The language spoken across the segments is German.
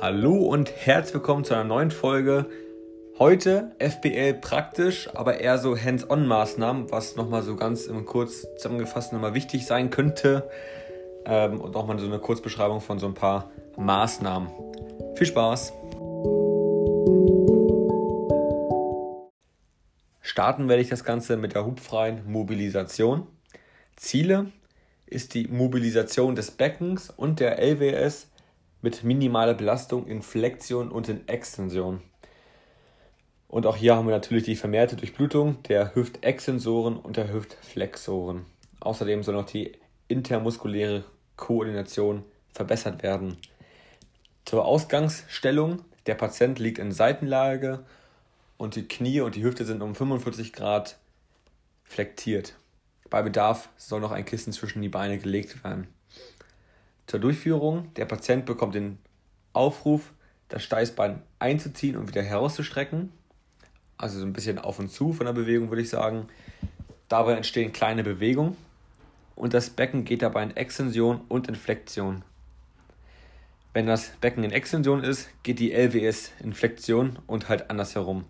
Hallo und herzlich willkommen zu einer neuen Folge. Heute FBL praktisch, aber eher so Hands-on-Maßnahmen, was nochmal so ganz im kurz zusammengefasst nochmal wichtig sein könnte. Ähm, und nochmal so eine Kurzbeschreibung von so ein paar Maßnahmen. Viel Spaß! Starten werde ich das Ganze mit der hubfreien Mobilisation. Ziele ist die Mobilisation des Beckens und der LWS mit minimaler Belastung in Flexion und in Extension. Und auch hier haben wir natürlich die vermehrte Durchblutung der Hüftextensoren und der Hüftflexoren. Außerdem soll noch die intermuskuläre Koordination verbessert werden. Zur Ausgangsstellung. Der Patient liegt in Seitenlage und die Knie und die Hüfte sind um 45 Grad flektiert. Bei Bedarf soll noch ein Kissen zwischen die Beine gelegt werden. Zur Durchführung, der Patient bekommt den Aufruf, das Steißbein einzuziehen und wieder herauszustrecken. Also so ein bisschen auf und zu von der Bewegung, würde ich sagen. Dabei entstehen kleine Bewegungen und das Becken geht dabei in Extension und in Flexion. Wenn das Becken in Extension ist, geht die LWS in Flexion und halt andersherum.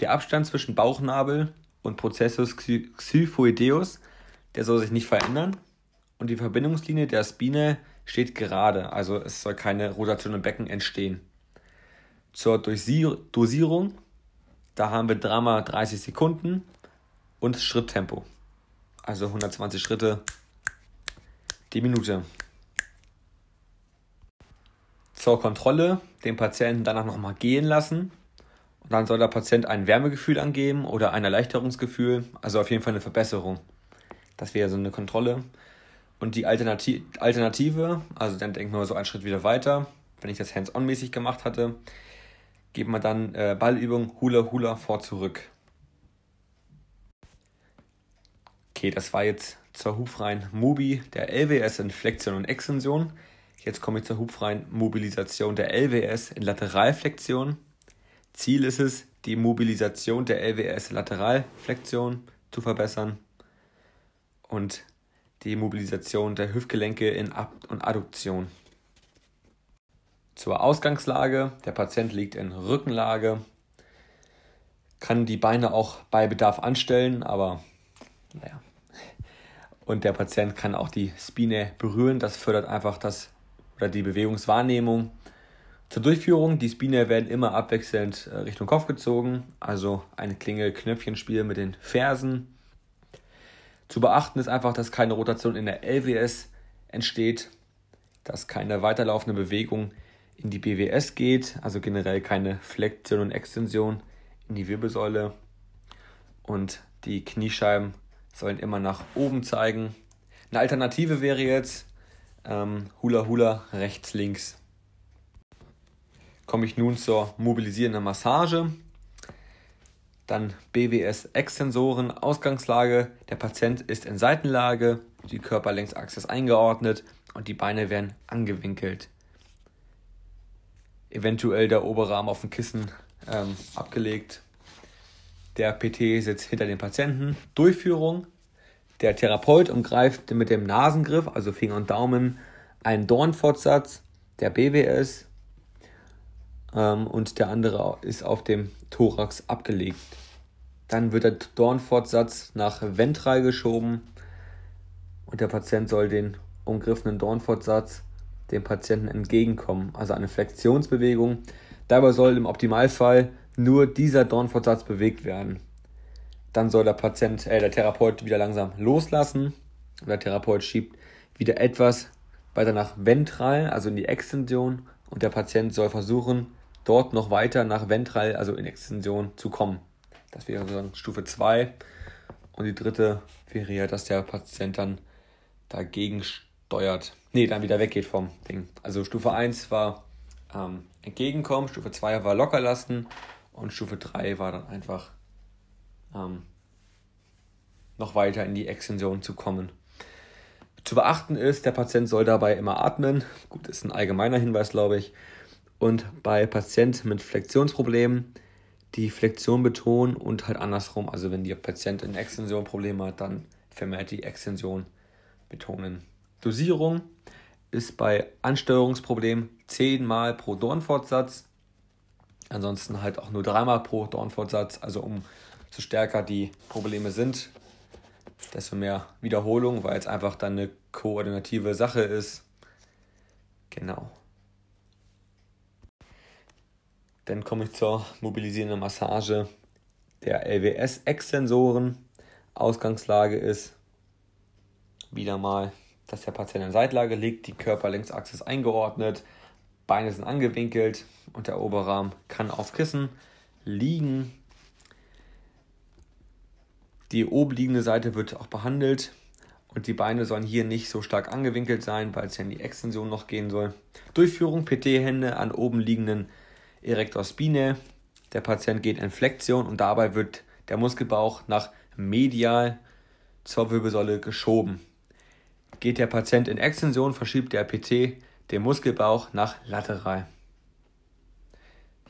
Der Abstand zwischen Bauchnabel und Processus xyphoideus, der soll sich nicht verändern und die Verbindungslinie der Spine steht gerade, also es soll keine Rotation im Becken entstehen. Zur Dosierung, da haben wir dreimal 30 Sekunden und Schritttempo, also 120 Schritte die Minute. Zur Kontrolle den Patienten danach nochmal gehen lassen. Und dann soll der Patient ein Wärmegefühl angeben oder ein Erleichterungsgefühl, also auf jeden Fall eine Verbesserung. Das wäre so eine Kontrolle. Und die Alternative, also dann denken wir so einen Schritt wieder weiter, wenn ich das hands-on-mäßig gemacht hatte, geben wir dann äh, Ballübung Hula Hula vor zurück. Okay, das war jetzt zur hubfreien Mobi der LWS in Flexion und Extension. Jetzt komme ich zur hubfreien Mobilisation der LWS in Lateralflexion. Ziel ist es, die Mobilisation der LWS Lateralflexion zu verbessern. Und die Mobilisation der Hüftgelenke in Ab- und Adduktion. Zur Ausgangslage. Der Patient liegt in Rückenlage, kann die Beine auch bei Bedarf anstellen, aber naja. Und der Patient kann auch die Spine berühren. Das fördert einfach das oder die Bewegungswahrnehmung. Zur Durchführung, die Spine werden immer abwechselnd äh, Richtung Kopf gezogen, also ein Klingel-Knöpfchenspiel mit den Fersen zu beachten ist einfach, dass keine Rotation in der LWS entsteht, dass keine weiterlaufende Bewegung in die BWS geht, also generell keine Flexion und Extension in die Wirbelsäule. Und die Kniescheiben sollen immer nach oben zeigen. Eine Alternative wäre jetzt ähm, Hula Hula rechts, links. Komme ich nun zur mobilisierenden Massage. Dann BWS-Extensoren, Ausgangslage. Der Patient ist in Seitenlage, die Körperlängsachse ist eingeordnet und die Beine werden angewinkelt. Eventuell der obere Arm auf dem Kissen ähm, abgelegt. Der PT sitzt hinter dem Patienten. Durchführung. Der Therapeut umgreift mit dem Nasengriff, also Finger und Daumen, einen Dornfortsatz der BWS ähm, und der andere ist auf dem Thorax abgelegt. Dann wird der Dornfortsatz nach ventral geschoben und der Patient soll den umgriffenen Dornfortsatz dem Patienten entgegenkommen, also eine Flexionsbewegung. Dabei soll im Optimalfall nur dieser Dornfortsatz bewegt werden. Dann soll der Patient, äh, der Therapeut wieder langsam loslassen. Und der Therapeut schiebt wieder etwas weiter nach ventral, also in die Extension. Und der Patient soll versuchen, dort noch weiter nach ventral, also in Extension, zu kommen. Das wäre sozusagen Stufe 2. Und die dritte wäre ja, dass der Patient dann dagegen steuert. Nee, dann wieder weggeht vom Ding. Also Stufe 1 war ähm, entgegenkommen, Stufe 2 war locker lassen und Stufe 3 war dann einfach ähm, noch weiter in die Extension zu kommen. Zu beachten ist, der Patient soll dabei immer atmen. Gut, ist ein allgemeiner Hinweis, glaube ich. Und bei Patienten mit Flexionsproblemen die Flexion betonen und halt andersrum. Also wenn der Patient eine Extension Probleme hat, dann vermehrt die Extension betonen. Dosierung. ist bei Ansteuerungsproblemen zehnmal pro Dornfortsatz. Ansonsten halt auch nur dreimal pro Dornfortsatz. Also umso stärker die Probleme sind, desto mehr Wiederholung, weil es einfach dann eine koordinative Sache ist. Genau. Dann komme ich zur mobilisierenden Massage der LWS-Extensoren. Ausgangslage ist wieder mal, dass der Patient in Seitlage liegt, die Körperlängsachse ist eingeordnet, Beine sind angewinkelt und der Oberarm kann auf Kissen liegen. Die obenliegende Seite wird auch behandelt und die Beine sollen hier nicht so stark angewinkelt sein, weil es ja in die Extension noch gehen soll. Durchführung PT-Hände an oben liegenden Erector Spinae. Der Patient geht in Flexion und dabei wird der Muskelbauch nach medial zur Wirbelsäule geschoben. Geht der Patient in Extension, verschiebt der PT den Muskelbauch nach lateral.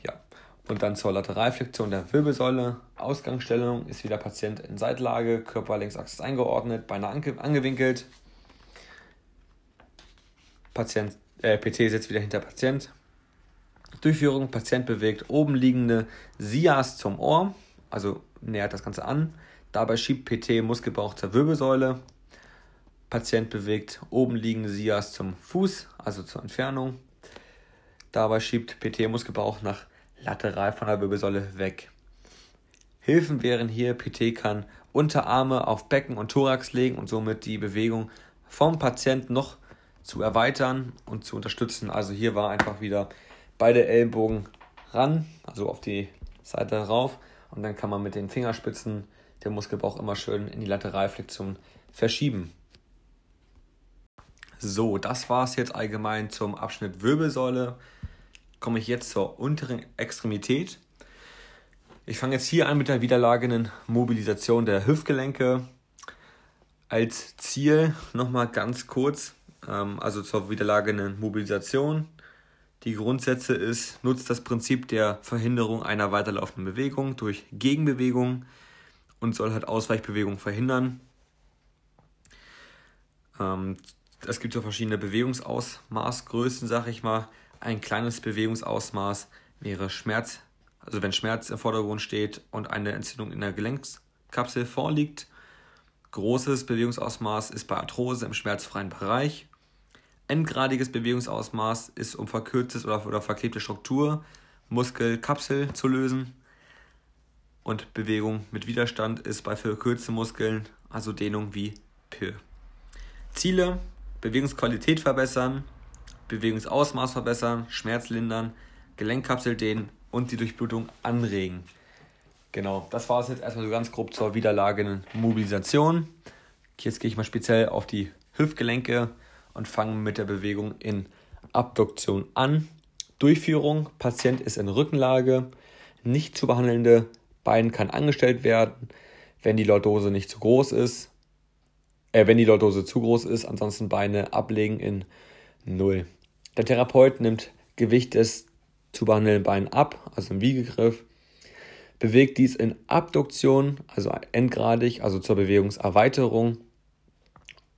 Ja, und dann zur Lateralflexion der Wirbelsäule. Ausgangsstellung ist wieder Patient in Seitlage, Körperlängsachse eingeordnet, Beine angewinkelt. Patient, äh, PT sitzt wieder hinter Patient. Durchführung, Patient bewegt oben liegende Sias zum Ohr, also nähert das Ganze an. Dabei schiebt PT Muskelbauch zur Wirbelsäule. Patient bewegt oben liegende Sias zum Fuß, also zur Entfernung. Dabei schiebt PT Muskelbauch nach lateral von der Wirbelsäule weg. Hilfen wären hier, PT kann Unterarme auf Becken und Thorax legen und somit die Bewegung vom Patient noch zu erweitern und zu unterstützen. Also hier war einfach wieder beide Ellbogen ran, also auf die Seite rauf und dann kann man mit den Fingerspitzen den Muskelbauch immer schön in die Lateralflexion verschieben. So, das war es jetzt allgemein zum Abschnitt Wirbelsäule. Komme ich jetzt zur unteren Extremität. Ich fange jetzt hier an mit der wiederlagenden Mobilisation der Hüftgelenke. Als Ziel nochmal ganz kurz, ähm, also zur wiederlagenden Mobilisation. Die Grundsätze ist, nutzt das Prinzip der Verhinderung einer weiterlaufenden Bewegung durch Gegenbewegung und soll halt Ausweichbewegung verhindern. Ähm, es gibt so verschiedene Bewegungsausmaßgrößen, sag ich mal. Ein kleines Bewegungsausmaß wäre Schmerz, also wenn Schmerz im Vordergrund steht und eine Entzündung in der Gelenkskapsel vorliegt. Großes Bewegungsausmaß ist bei Arthrose im schmerzfreien Bereich. Endgradiges Bewegungsausmaß ist, um verkürztes oder, oder verklebte Struktur, Muskelkapsel zu lösen. Und Bewegung mit Widerstand ist bei verkürzten Muskeln, also Dehnung wie P. Ziele Bewegungsqualität verbessern, Bewegungsausmaß verbessern, Schmerz lindern, Gelenkkapsel dehnen und die Durchblutung anregen. Genau, das war es jetzt erstmal so ganz grob zur wiederlagenden Mobilisation. Jetzt gehe ich mal speziell auf die Hüftgelenke und fange mit der Bewegung in Abduktion an. Durchführung, Patient ist in Rückenlage, nicht zu behandelnde Bein kann angestellt werden, wenn die Lordose nicht zu groß ist äh, wenn die Lordose zu groß ist, ansonsten Beine ablegen in 0. Der Therapeut nimmt Gewicht des zu behandelnden Beinen ab, also im Wiegegriff, bewegt dies in Abduktion, also endgradig, also zur Bewegungserweiterung,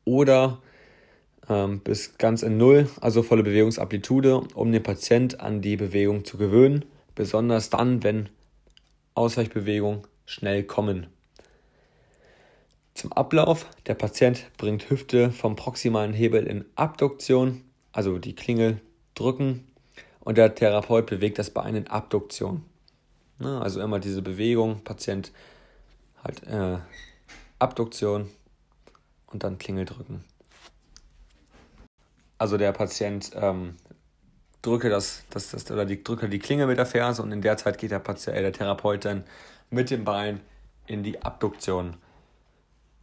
oder bis ganz in Null, also volle Bewegungsamplitude, um den Patient an die Bewegung zu gewöhnen, besonders dann, wenn Ausweichbewegungen schnell kommen. Zum Ablauf: Der Patient bringt Hüfte vom proximalen Hebel in Abduktion, also die Klingel drücken, und der Therapeut bewegt das Bein in Abduktion. Also immer diese Bewegung, Patient halt äh, Abduktion und dann Klingel drücken. Also der Patient ähm, drücke das, das, das oder die, drücke die Klinge mit der Ferse und in der Zeit geht der, Patient, äh, der Therapeut dann mit dem Bein in die Abduktion.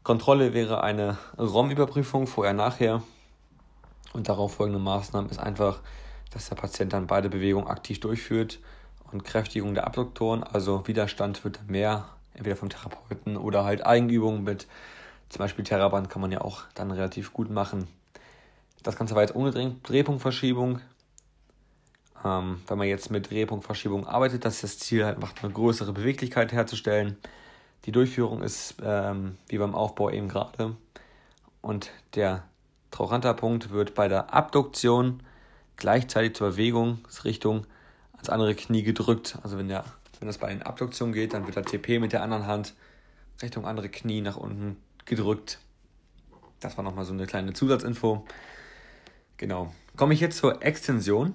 Kontrolle wäre eine ROM-Überprüfung vorher-nachher. Und darauf folgende Maßnahmen ist einfach, dass der Patient dann beide Bewegungen aktiv durchführt und Kräftigung der Abduktoren, also Widerstand wird mehr, entweder vom Therapeuten oder halt Eigenübungen mit zum Beispiel Terraband kann man ja auch dann relativ gut machen. Das Ganze war jetzt ohne Drehpunktverschiebung. Ähm, wenn man jetzt mit Drehpunktverschiebung arbeitet, das ist das Ziel, halt macht eine größere Beweglichkeit herzustellen. Die Durchführung ist ähm, wie beim Aufbau eben gerade. Und der Trochanterpunkt wird bei der Abduktion gleichzeitig zur Bewegungsrichtung ans andere Knie gedrückt. Also wenn, der, wenn das bei einer Abduktion geht, dann wird der TP mit der anderen Hand Richtung andere Knie nach unten gedrückt. Das war nochmal so eine kleine Zusatzinfo. Genau. Komme ich jetzt zur Extension.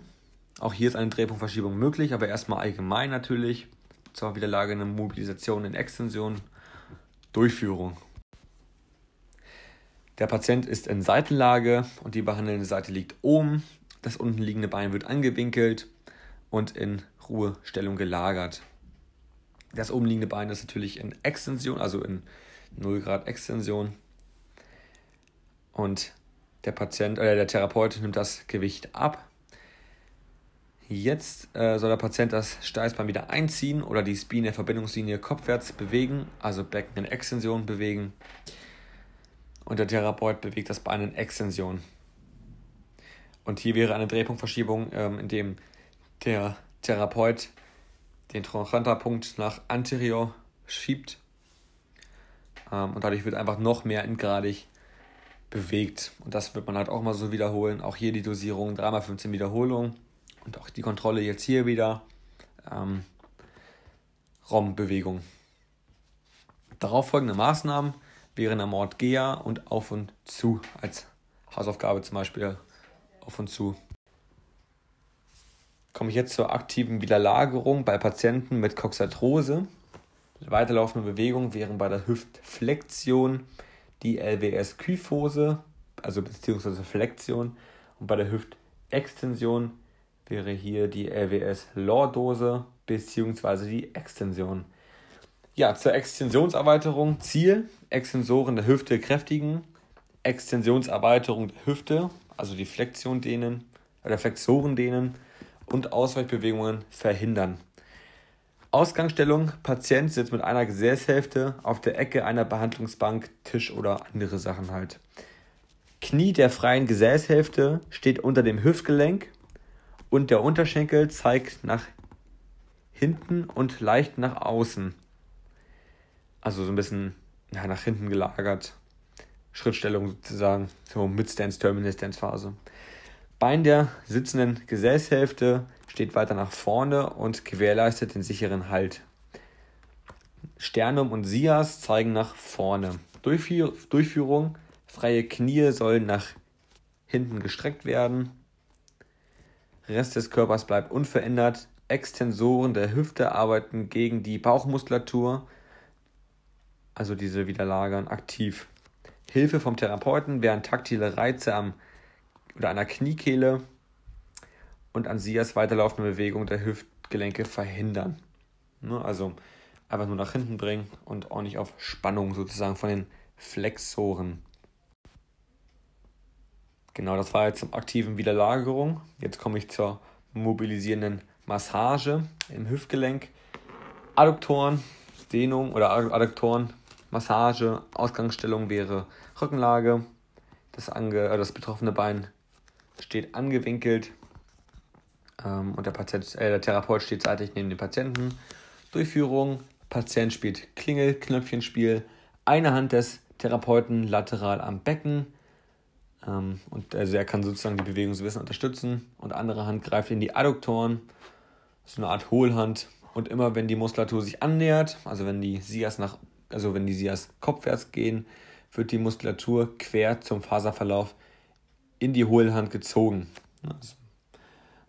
Auch hier ist eine Drehpunktverschiebung möglich, aber erstmal allgemein natürlich zur Wiederlage eine Mobilisation in Extension. Durchführung. Der Patient ist in Seitenlage und die behandelnde Seite liegt oben. Das unten liegende Bein wird angewinkelt und in Ruhestellung gelagert. Das oben liegende Bein ist natürlich in Extension, also in 0 Grad Extension. Und der Patient oder der Therapeut nimmt das Gewicht ab. Jetzt äh, soll der Patient das Steißbein wieder einziehen oder die Spine Verbindungslinie kopfwärts bewegen, also Becken in Extension bewegen und der Therapeut bewegt das Bein in Extension. Und hier wäre eine Drehpunktverschiebung, ähm, indem der Therapeut den Trochanterpunkt nach anterior schiebt ähm, und dadurch wird einfach noch mehr endgradig bewegt. Und das wird man halt auch mal so wiederholen. Auch hier die Dosierung 3x15 Wiederholungen und auch die Kontrolle jetzt hier wieder. Ähm, ROM-Bewegung. Darauf folgende Maßnahmen während der Mord Gea und auf und zu als Hausaufgabe zum Beispiel auf und zu. Komme ich jetzt zur aktiven Wiederlagerung bei Patienten mit Coxarthrose. Weiterlaufende Bewegung wären bei der Hüftflexion die LWS-Kyphose, also beziehungsweise Flexion, und bei der Hüftextension wäre hier die LWS-Lordose beziehungsweise die Extension. Ja, zur Extensionserweiterung. Ziel: Extensoren der Hüfte kräftigen, Extensionserweiterung der Hüfte, also die Flexion dehnen, oder Flexoren dehnen und Ausweichbewegungen verhindern. Ausgangsstellung: Patient sitzt mit einer Gesäßhälfte auf der Ecke einer Behandlungsbank, Tisch oder andere Sachen halt. Knie der freien Gesäßhälfte steht unter dem Hüftgelenk und der Unterschenkel zeigt nach hinten und leicht nach außen. Also so ein bisschen ja, nach hinten gelagert. Schrittstellung sozusagen, so Mid-Stance, Terminal-Stance-Phase. Bein der sitzenden Gesäßhälfte steht weiter nach vorne und gewährleistet den sicheren Halt. Sternum und Sias zeigen nach vorne. Durchführ Durchführung: freie Knie sollen nach hinten gestreckt werden. Rest des Körpers bleibt unverändert. Extensoren der Hüfte arbeiten gegen die Bauchmuskulatur also diese Wiederlagern, aktiv. Hilfe vom Therapeuten wären taktile Reize am oder der Kniekehle und an Sias weiterlaufende Bewegung der Hüftgelenke verhindern. Ne, also einfach nur nach hinten bringen und auch nicht auf Spannung sozusagen von den Flexoren. Genau, das war jetzt zum aktiven Wiederlagerung. Jetzt komme ich zur mobilisierenden Massage im Hüftgelenk. Adduktoren, Dehnung oder Adduktoren Massage, Ausgangsstellung wäre Rückenlage. Das, ange, äh, das betroffene Bein steht angewinkelt ähm, und der, Patient, äh, der Therapeut steht seitlich neben dem Patienten. Durchführung: Patient spielt Klingelknöpfchenspiel. Eine Hand des Therapeuten lateral am Becken. Ähm, und also er kann sozusagen die Bewegung so ein bisschen unterstützen. Und andere Hand greift in die Adduktoren. So eine Art Hohlhand. Und immer wenn die Muskulatur sich annähert, also wenn die Sias nach also wenn die Sias kopfwärts gehen, wird die Muskulatur quer zum Faserverlauf in die Hohlhand gezogen. Also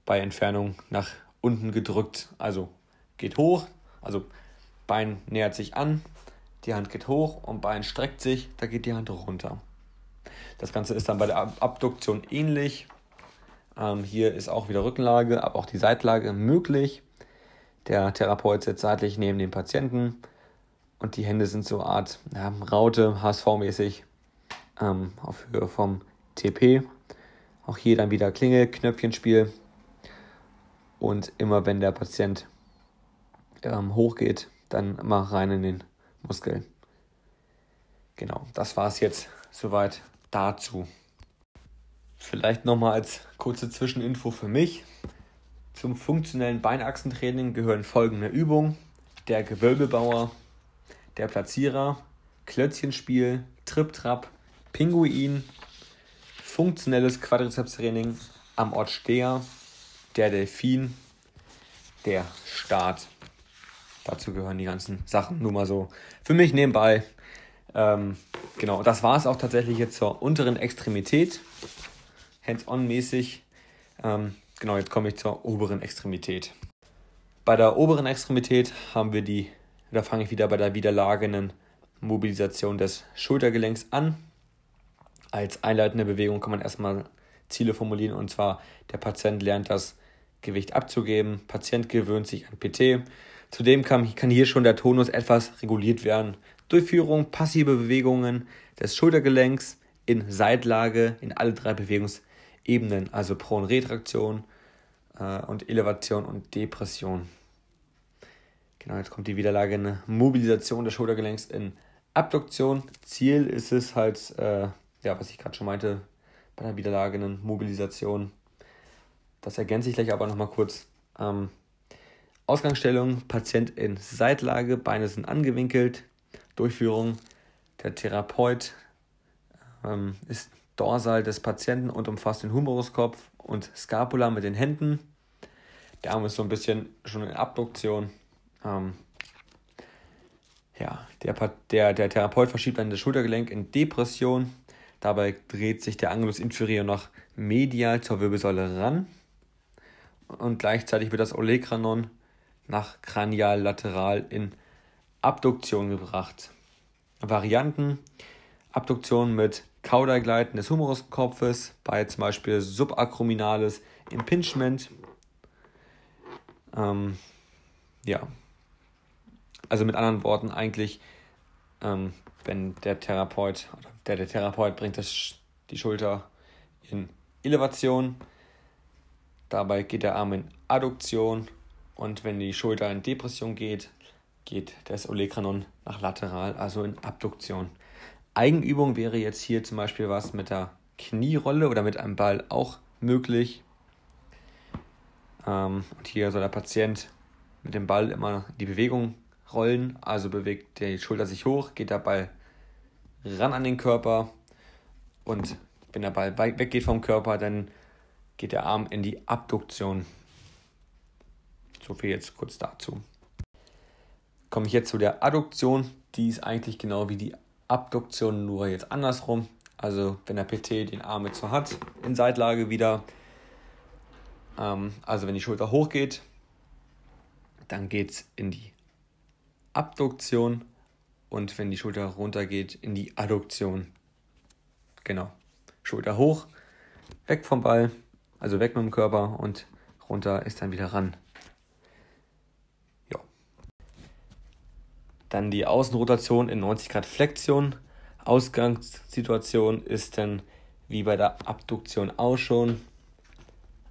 bei Entfernung nach unten gedrückt. Also geht hoch, also Bein nähert sich an, die Hand geht hoch und Bein streckt sich, da geht die Hand runter. Das Ganze ist dann bei der Abduktion ähnlich. Ähm, hier ist auch wieder Rückenlage, aber auch die Seitlage möglich. Der Therapeut sitzt seitlich neben dem Patienten und die Hände sind so eine Art ja, Raute, HSV-mäßig, ähm, auf Höhe vom TP. Auch hier dann wieder Klingel, Knöpfchenspiel. Und immer wenn der Patient ähm, hochgeht, dann immer rein in den Muskel. Genau, das war es jetzt soweit dazu. Vielleicht nochmal als kurze Zwischeninfo für mich. Zum funktionellen Beinachsentraining gehören folgende Übungen. Der Gewölbebauer der Platzierer, Klötzchenspiel, Trip-Trap, Pinguin, funktionelles Quadrizepstraining am Ort Steher, der Delfin, der Start. Dazu gehören die ganzen Sachen nur mal so für mich nebenbei. Ähm, genau, das war es auch tatsächlich jetzt zur unteren Extremität. Hands-on-mäßig. Ähm, genau, jetzt komme ich zur oberen Extremität. Bei der oberen Extremität haben wir die, da fange ich wieder bei der widerlagenen Mobilisation des Schultergelenks an. Als einleitende Bewegung kann man erstmal Ziele formulieren und zwar der Patient lernt das Gewicht abzugeben, Patient gewöhnt sich an PT. Zudem kann, kann hier schon der Tonus etwas reguliert werden. Durchführung passive Bewegungen des Schultergelenks in Seitlage in alle drei Bewegungsebenen, also Pronretraktion äh, und Elevation und Depression. Genau, jetzt kommt die Wiederlage eine Mobilisation des Schultergelenks in Abduktion. Ziel ist es halt, äh, ja, was ich gerade schon meinte, bei der wiederlagenen Mobilisation. Das ergänze ich gleich aber nochmal kurz. Ähm, Ausgangsstellung, Patient in Seitlage, Beine sind angewinkelt. Durchführung, der Therapeut ähm, ist dorsal des Patienten und umfasst den Humeruskopf und Scapula mit den Händen. Der Arm ist so ein bisschen schon in Abduktion. Ähm, ja, der, der, der Therapeut verschiebt dann das Schultergelenk in Depression. Dabei dreht sich der Angulus inferior noch medial zur Wirbelsäule ran und gleichzeitig wird das Olecranon nach kranial-lateral in Abduktion gebracht. Varianten: Abduktion mit Kaudergleiten des Humeruskopfes bei zum Beispiel subacrominales Impingement. Ähm, ja, also mit anderen Worten eigentlich, ähm, wenn der Therapeut oder der, der Therapeut bringt das, die Schulter in Elevation, dabei geht der Arm in Adduktion und wenn die Schulter in Depression geht, geht das Olecranon nach lateral, also in Abduktion. Eigenübung wäre jetzt hier zum Beispiel was mit der Knierolle oder mit einem Ball auch möglich. Ähm, und hier soll der Patient mit dem Ball immer die Bewegung rollen, also bewegt die Schulter sich hoch, geht der Ball ran an den Körper und wenn der Ball weggeht vom Körper, dann geht der Arm in die Abduktion. So viel jetzt kurz dazu. Komme ich jetzt zu der Adduktion. Die ist eigentlich genau wie die Abduktion, nur jetzt andersrum. Also wenn der PT den Arm jetzt so hat, in Seitlage wieder. Ähm, also wenn die Schulter hochgeht, dann geht es in die Abduktion und wenn die Schulter runtergeht, in die Adduktion. Genau. Schulter hoch, weg vom Ball, also weg mit dem Körper und runter ist dann wieder ran. Ja. Dann die Außenrotation in 90 Grad Flexion. Ausgangssituation ist dann wie bei der Abduktion auch schon.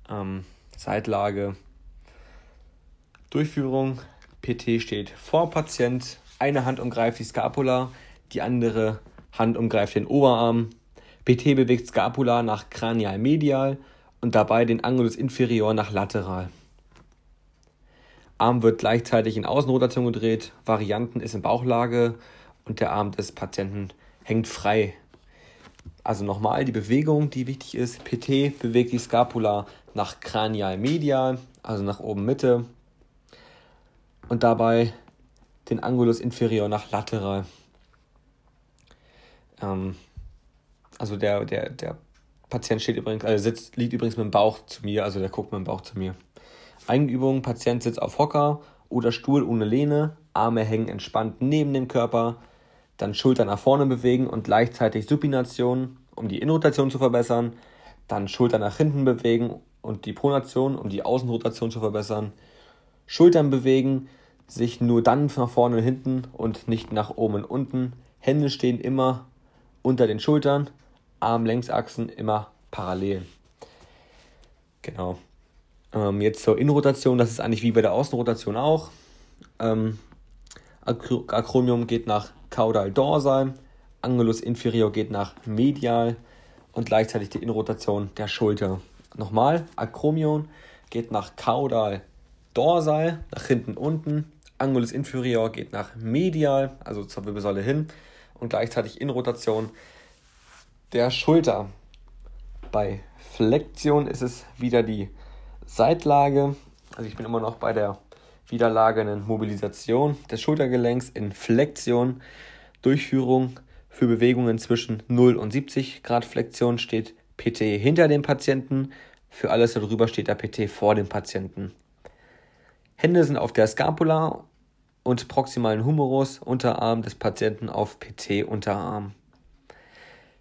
Ähm, Seitlage. Durchführung. PT steht vor Patient eine Hand umgreift die Scapula, die andere Hand umgreift den Oberarm. PT bewegt Scapula nach kranial-medial und dabei den Angulus inferior nach lateral. Arm wird gleichzeitig in Außenrotation gedreht, Varianten ist in Bauchlage und der Arm des Patienten hängt frei. Also nochmal die Bewegung, die wichtig ist. PT bewegt die Scapula nach kranial-medial, also nach oben Mitte. Und dabei den Angulus inferior nach lateral. Ähm, also der, der, der Patient steht übrigens, also sitzt, liegt übrigens mit dem Bauch zu mir, also der guckt mit dem Bauch zu mir. Eigenübung, Patient sitzt auf Hocker oder Stuhl ohne Lehne, Arme hängen entspannt neben dem Körper, dann Schultern nach vorne bewegen und gleichzeitig Supination, um die Innenrotation zu verbessern, dann Schultern nach hinten bewegen und die Pronation, um die Außenrotation zu verbessern, Schultern bewegen, sich nur dann nach vorne und hinten und nicht nach oben und unten. Hände stehen immer unter den Schultern, Armlängsachsen immer parallel. Genau. Ähm, jetzt zur Innenrotation, das ist eigentlich wie bei der Außenrotation auch. Ähm, Acromium geht nach caudal dorsal, Angulus inferior geht nach medial und gleichzeitig die Innenrotation der Schulter. Nochmal, Acromion geht nach caudal dorsal, nach hinten unten, Angulus inferior geht nach medial, also zur Wirbelsäule hin und gleichzeitig in Rotation der Schulter. Bei Flexion ist es wieder die Seitlage. Also ich bin immer noch bei der widerlagenden Mobilisation des Schultergelenks in Flexion. Durchführung für Bewegungen zwischen 0 und 70 Grad Flexion steht PT hinter dem Patienten. Für alles darüber steht der PT vor dem Patienten. Hände sind auf der Scapula und proximalen Humerus, Unterarm des Patienten auf PT-Unterarm.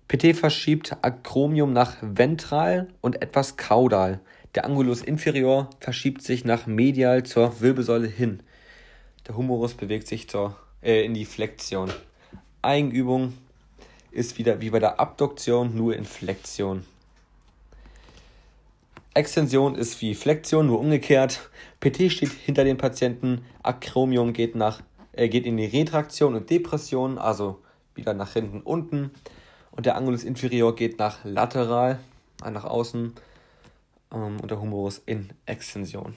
PT verschiebt Acromium nach ventral und etwas caudal. Der Angulus inferior verschiebt sich nach medial zur Wirbelsäule hin. Der Humerus bewegt sich zur, äh, in die Flexion. Eigenübung ist wieder wie bei der Abduktion, nur in Flexion. Extension ist wie Flexion, nur umgekehrt. PT steht hinter dem Patienten, Acromium geht, nach, äh, geht in die Retraktion und Depression, also wieder nach hinten unten. Und der Angulus inferior geht nach lateral, äh, nach außen ähm, und der Humerus in Extension.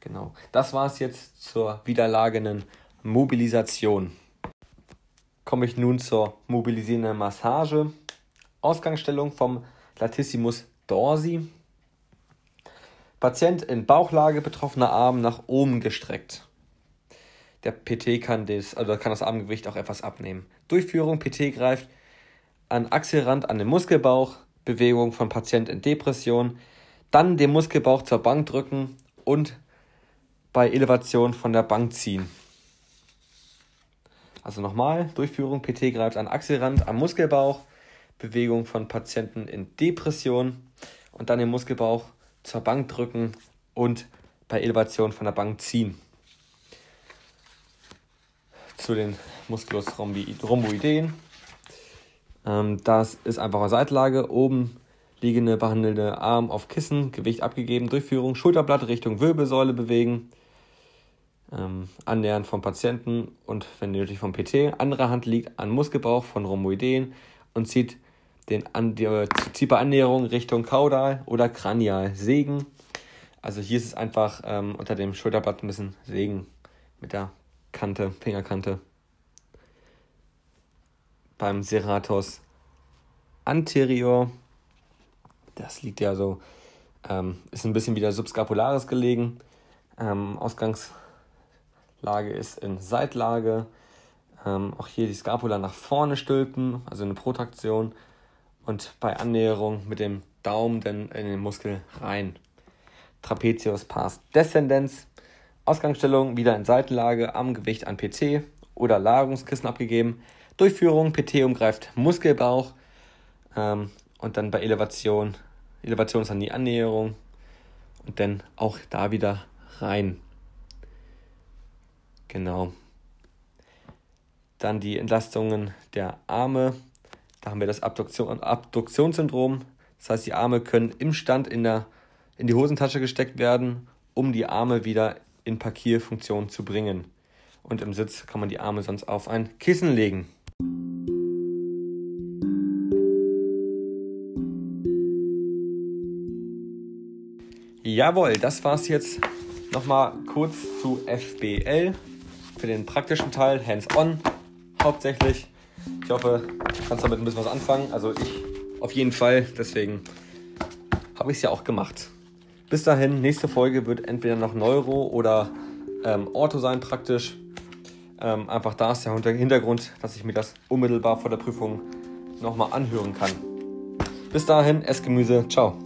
Genau. Das war es jetzt zur widerlagenen Mobilisation. Komme ich nun zur mobilisierenden Massage. Ausgangsstellung vom Latissimus dorsi. Patient in Bauchlage, betroffener Arm nach oben gestreckt. Der PT kann das, also kann das Armgewicht auch etwas abnehmen. Durchführung: PT greift an Achselrand an den Muskelbauch, Bewegung von Patient in Depression, dann den Muskelbauch zur Bank drücken und bei Elevation von der Bank ziehen. Also nochmal, Durchführung, PT greift an Achselrand am Muskelbauch, Bewegung von Patienten in Depression und dann den Muskelbauch zur Bank drücken und bei Elevation von der Bank ziehen. Zu den Musculus rhomboideen. Ähm, das ist einfache Seitlage. Oben liegende behandelte Arm auf Kissen, Gewicht abgegeben, Durchführung, Schulterblatt Richtung Wirbelsäule bewegen, ähm, annähern vom Patienten und wenn nötig vom PT. Andere Hand liegt an Muskelbauch von Rhomboideen und zieht den an, die Zieperannäherung Richtung Kaudal oder Kranial sägen. Also hier ist es einfach ähm, unter dem Schulterblatt ein bisschen sägen mit der Kante, Fingerkante. Beim Serratus anterior, das liegt ja so, ähm, ist ein bisschen wieder subscapularis gelegen. Ähm, Ausgangslage ist in Seitlage. Ähm, auch hier die Scapula nach vorne stülpen, also eine Protraktion und bei Annäherung mit dem Daumen dann in den Muskel rein. Trapezius pars descendens. Ausgangsstellung wieder in Seitenlage, Armgewicht an PT oder Lagerungskissen abgegeben. Durchführung, PT umgreift Muskelbauch ähm, und dann bei Elevation, Elevation ist dann die Annäherung und dann auch da wieder rein. Genau. Dann die Entlastungen der Arme da haben wir das Abduktion, Abduktionssyndrom. Das heißt, die Arme können im Stand in, der, in die Hosentasche gesteckt werden, um die Arme wieder in Parkierfunktion zu bringen. Und im Sitz kann man die Arme sonst auf ein Kissen legen. Jawohl, das war es jetzt nochmal kurz zu FBL. Für den praktischen Teil hands-on hauptsächlich. Ich hoffe, du kannst damit ein bisschen was anfangen. Also ich auf jeden Fall. Deswegen habe ich es ja auch gemacht. Bis dahin, nächste Folge wird entweder noch Neuro oder ähm, Ortho sein praktisch. Ähm, einfach da ist der Hintergrund, dass ich mir das unmittelbar vor der Prüfung nochmal anhören kann. Bis dahin, Essgemüse. Ciao.